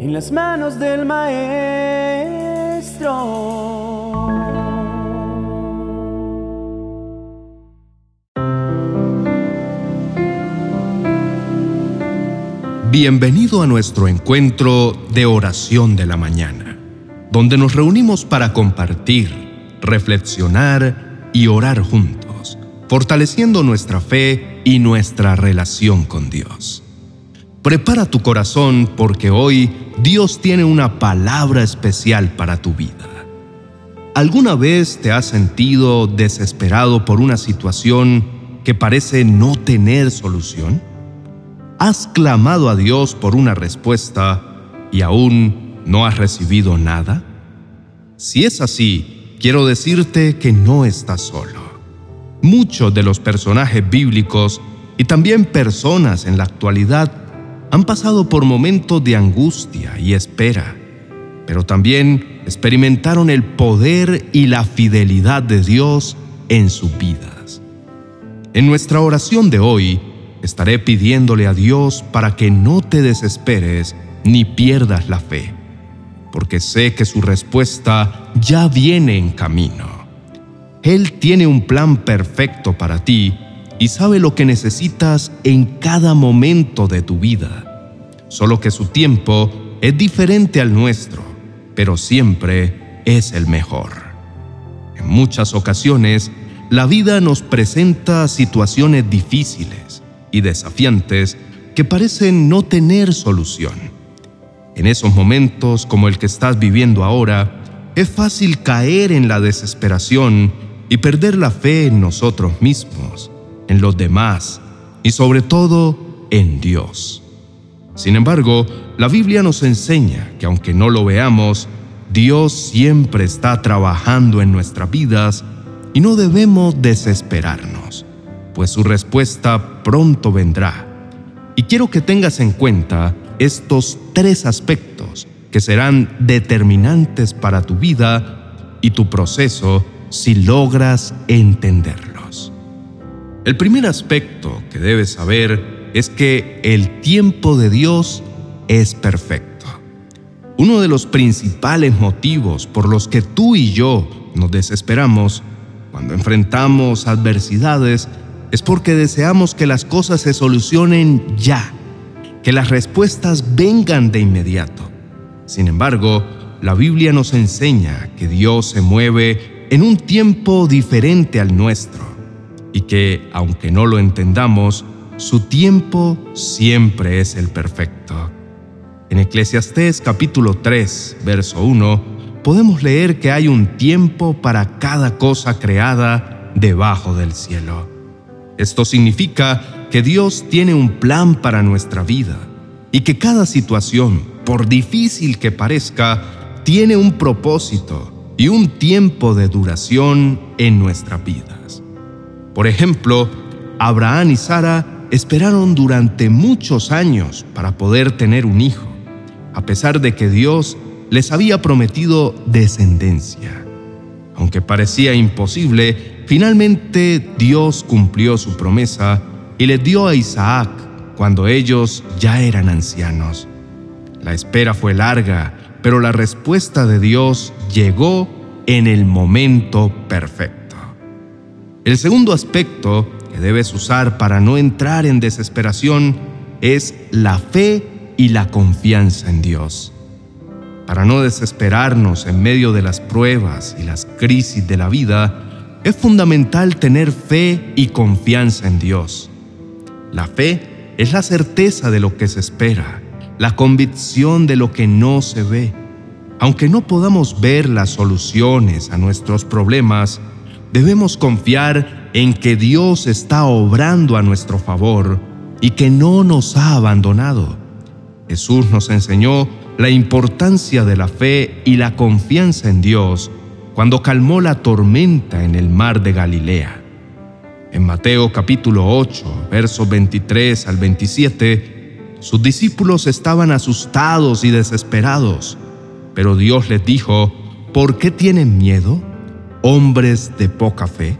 en las manos del Maestro. Bienvenido a nuestro encuentro de oración de la mañana, donde nos reunimos para compartir, reflexionar y orar juntos, fortaleciendo nuestra fe y nuestra relación con Dios. Prepara tu corazón porque hoy Dios tiene una palabra especial para tu vida. ¿Alguna vez te has sentido desesperado por una situación que parece no tener solución? ¿Has clamado a Dios por una respuesta y aún no has recibido nada? Si es así, quiero decirte que no estás solo. Muchos de los personajes bíblicos y también personas en la actualidad han pasado por momentos de angustia y espera, pero también experimentaron el poder y la fidelidad de Dios en sus vidas. En nuestra oración de hoy, estaré pidiéndole a Dios para que no te desesperes ni pierdas la fe, porque sé que su respuesta ya viene en camino. Él tiene un plan perfecto para ti y sabe lo que necesitas en cada momento de tu vida. Solo que su tiempo es diferente al nuestro, pero siempre es el mejor. En muchas ocasiones, la vida nos presenta situaciones difíciles y desafiantes que parecen no tener solución. En esos momentos como el que estás viviendo ahora, es fácil caer en la desesperación y perder la fe en nosotros mismos, en los demás y sobre todo en Dios. Sin embargo, la Biblia nos enseña que aunque no lo veamos, Dios siempre está trabajando en nuestras vidas y no debemos desesperarnos pues su respuesta pronto vendrá. Y quiero que tengas en cuenta estos tres aspectos que serán determinantes para tu vida y tu proceso si logras entenderlos. El primer aspecto que debes saber es que el tiempo de Dios es perfecto. Uno de los principales motivos por los que tú y yo nos desesperamos cuando enfrentamos adversidades es porque deseamos que las cosas se solucionen ya, que las respuestas vengan de inmediato. Sin embargo, la Biblia nos enseña que Dios se mueve en un tiempo diferente al nuestro y que, aunque no lo entendamos, su tiempo siempre es el perfecto. En Eclesiastés capítulo 3, verso 1, podemos leer que hay un tiempo para cada cosa creada debajo del cielo. Esto significa que Dios tiene un plan para nuestra vida y que cada situación, por difícil que parezca, tiene un propósito y un tiempo de duración en nuestras vidas. Por ejemplo, Abraham y Sara esperaron durante muchos años para poder tener un hijo, a pesar de que Dios les había prometido descendencia. Aunque parecía imposible, Finalmente Dios cumplió su promesa y le dio a Isaac cuando ellos ya eran ancianos. La espera fue larga, pero la respuesta de Dios llegó en el momento perfecto. El segundo aspecto debes usar para no entrar en desesperación es la fe y la confianza en Dios. Para no desesperarnos en medio de las pruebas y las crisis de la vida, es fundamental tener fe y confianza en Dios. La fe es la certeza de lo que se espera, la convicción de lo que no se ve. Aunque no podamos ver las soluciones a nuestros problemas, debemos confiar en que Dios está obrando a nuestro favor y que no nos ha abandonado. Jesús nos enseñó la importancia de la fe y la confianza en Dios cuando calmó la tormenta en el mar de Galilea. En Mateo capítulo 8, versos 23 al 27, sus discípulos estaban asustados y desesperados, pero Dios les dijo, ¿por qué tienen miedo, hombres de poca fe?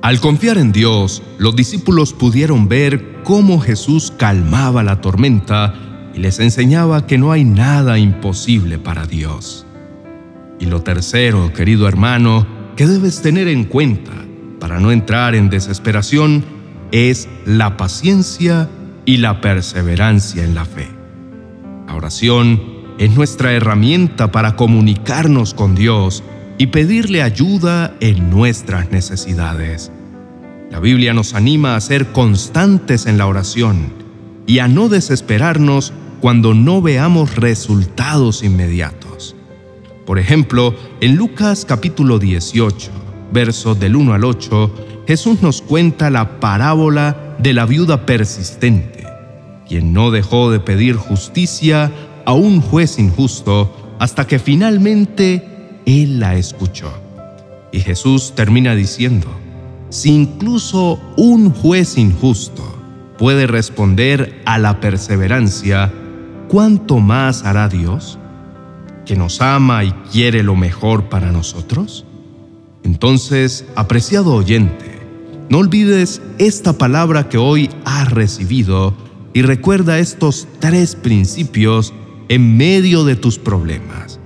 Al confiar en Dios, los discípulos pudieron ver cómo Jesús calmaba la tormenta y les enseñaba que no hay nada imposible para Dios. Y lo tercero, querido hermano, que debes tener en cuenta para no entrar en desesperación es la paciencia y la perseverancia en la fe. La oración es nuestra herramienta para comunicarnos con Dios y pedirle ayuda en nuestras necesidades. La Biblia nos anima a ser constantes en la oración y a no desesperarnos cuando no veamos resultados inmediatos. Por ejemplo, en Lucas capítulo 18, versos del 1 al 8, Jesús nos cuenta la parábola de la viuda persistente, quien no dejó de pedir justicia a un juez injusto hasta que finalmente él la escuchó. Y Jesús termina diciendo, si incluso un juez injusto puede responder a la perseverancia, ¿cuánto más hará Dios, que nos ama y quiere lo mejor para nosotros? Entonces, apreciado oyente, no olvides esta palabra que hoy has recibido y recuerda estos tres principios en medio de tus problemas,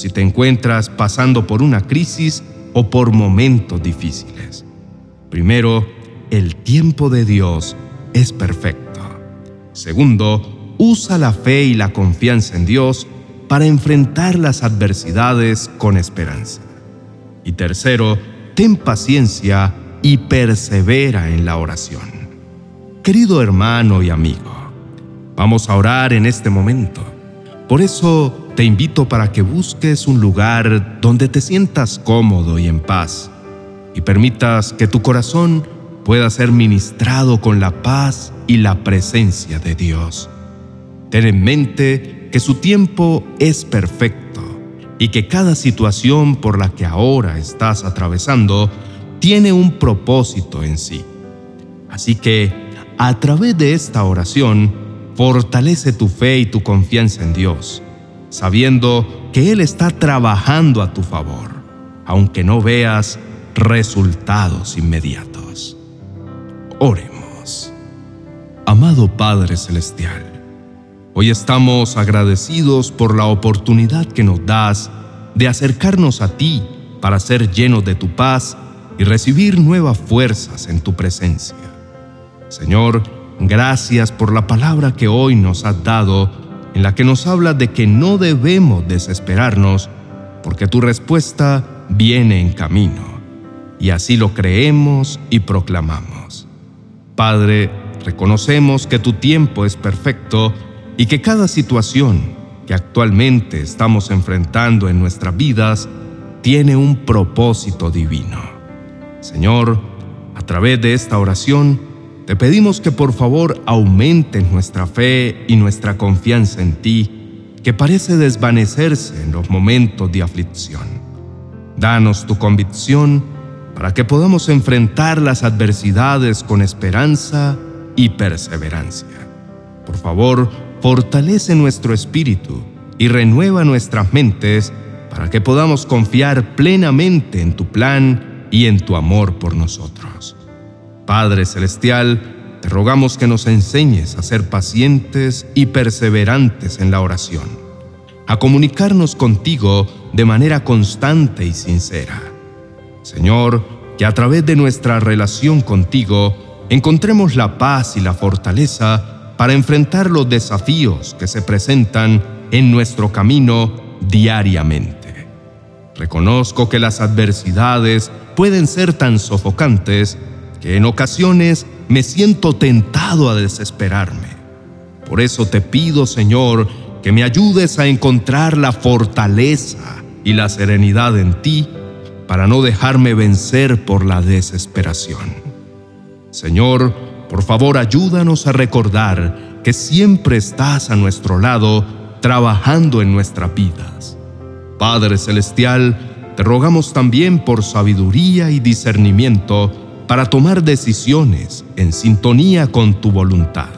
si te encuentras pasando por una crisis o por momentos difíciles. Primero, el tiempo de Dios es perfecto. Segundo, usa la fe y la confianza en Dios para enfrentar las adversidades con esperanza. Y tercero, ten paciencia y persevera en la oración. Querido hermano y amigo, vamos a orar en este momento. Por eso te invito para que busques un lugar donde te sientas cómodo y en paz y permitas que tu corazón pueda ser ministrado con la paz y la presencia de Dios. Ten en mente que su tiempo es perfecto y que cada situación por la que ahora estás atravesando tiene un propósito en sí. Así que a través de esta oración, fortalece tu fe y tu confianza en Dios, sabiendo que Él está trabajando a tu favor, aunque no veas resultados inmediatos. Oremos. Amado Padre Celestial, hoy estamos agradecidos por la oportunidad que nos das de acercarnos a ti para ser llenos de tu paz y recibir nuevas fuerzas en tu presencia. Señor, gracias por la palabra que hoy nos has dado, en la que nos habla de que no debemos desesperarnos, porque tu respuesta viene en camino. Y así lo creemos y proclamamos. Padre, reconocemos que tu tiempo es perfecto y que cada situación que actualmente estamos enfrentando en nuestras vidas tiene un propósito divino. Señor, a través de esta oración, te pedimos que por favor aumentes nuestra fe y nuestra confianza en ti, que parece desvanecerse en los momentos de aflicción. Danos tu convicción para que podamos enfrentar las adversidades con esperanza y perseverancia. Por favor, fortalece nuestro espíritu y renueva nuestras mentes para que podamos confiar plenamente en tu plan y en tu amor por nosotros. Padre Celestial, te rogamos que nos enseñes a ser pacientes y perseverantes en la oración, a comunicarnos contigo de manera constante y sincera. Señor, que a través de nuestra relación contigo encontremos la paz y la fortaleza para enfrentar los desafíos que se presentan en nuestro camino diariamente. Reconozco que las adversidades pueden ser tan sofocantes en ocasiones me siento tentado a desesperarme. Por eso te pido, Señor, que me ayudes a encontrar la fortaleza y la serenidad en ti para no dejarme vencer por la desesperación. Señor, por favor ayúdanos a recordar que siempre estás a nuestro lado trabajando en nuestras vidas. Padre Celestial, te rogamos también por sabiduría y discernimiento para tomar decisiones en sintonía con tu voluntad.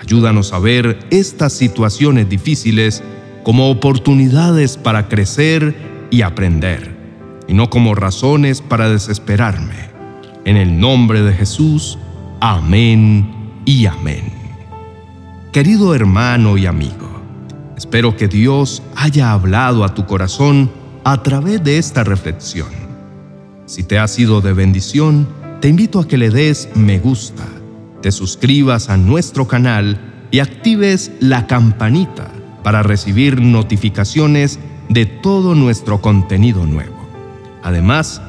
Ayúdanos a ver estas situaciones difíciles como oportunidades para crecer y aprender, y no como razones para desesperarme. En el nombre de Jesús, amén y amén. Querido hermano y amigo, espero que Dios haya hablado a tu corazón a través de esta reflexión. Si te ha sido de bendición, te invito a que le des me gusta, te suscribas a nuestro canal y actives la campanita para recibir notificaciones de todo nuestro contenido nuevo. Además,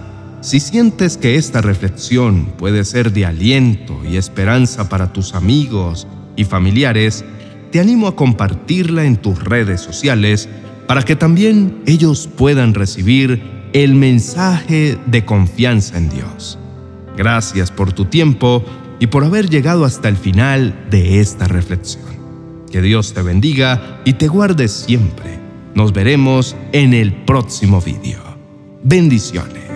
si sientes que esta reflexión puede ser de aliento y esperanza para tus amigos y familiares, te animo a compartirla en tus redes sociales para que también ellos puedan recibir el mensaje de confianza en Dios. Gracias por tu tiempo y por haber llegado hasta el final de esta reflexión. Que Dios te bendiga y te guarde siempre. Nos veremos en el próximo video. Bendiciones.